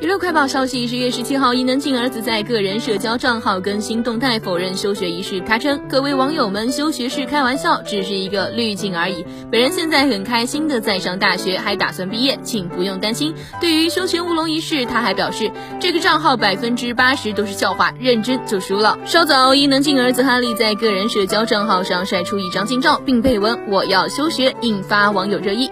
娱乐快报消息：十月十七号，伊能静儿子在个人社交账号更新动态否认休学一事。他称：“各位网友们，休学是开玩笑，只是一个滤镜而已。本人现在很开心的在上大学，还打算毕业，请不用担心。”对于休学乌龙一事，他还表示：“这个账号百分之八十都是笑话，认真就输了。”稍早，伊能静儿子哈利在个人社交账号上晒出一张近照，并配文：“我要休学”，引发网友热议。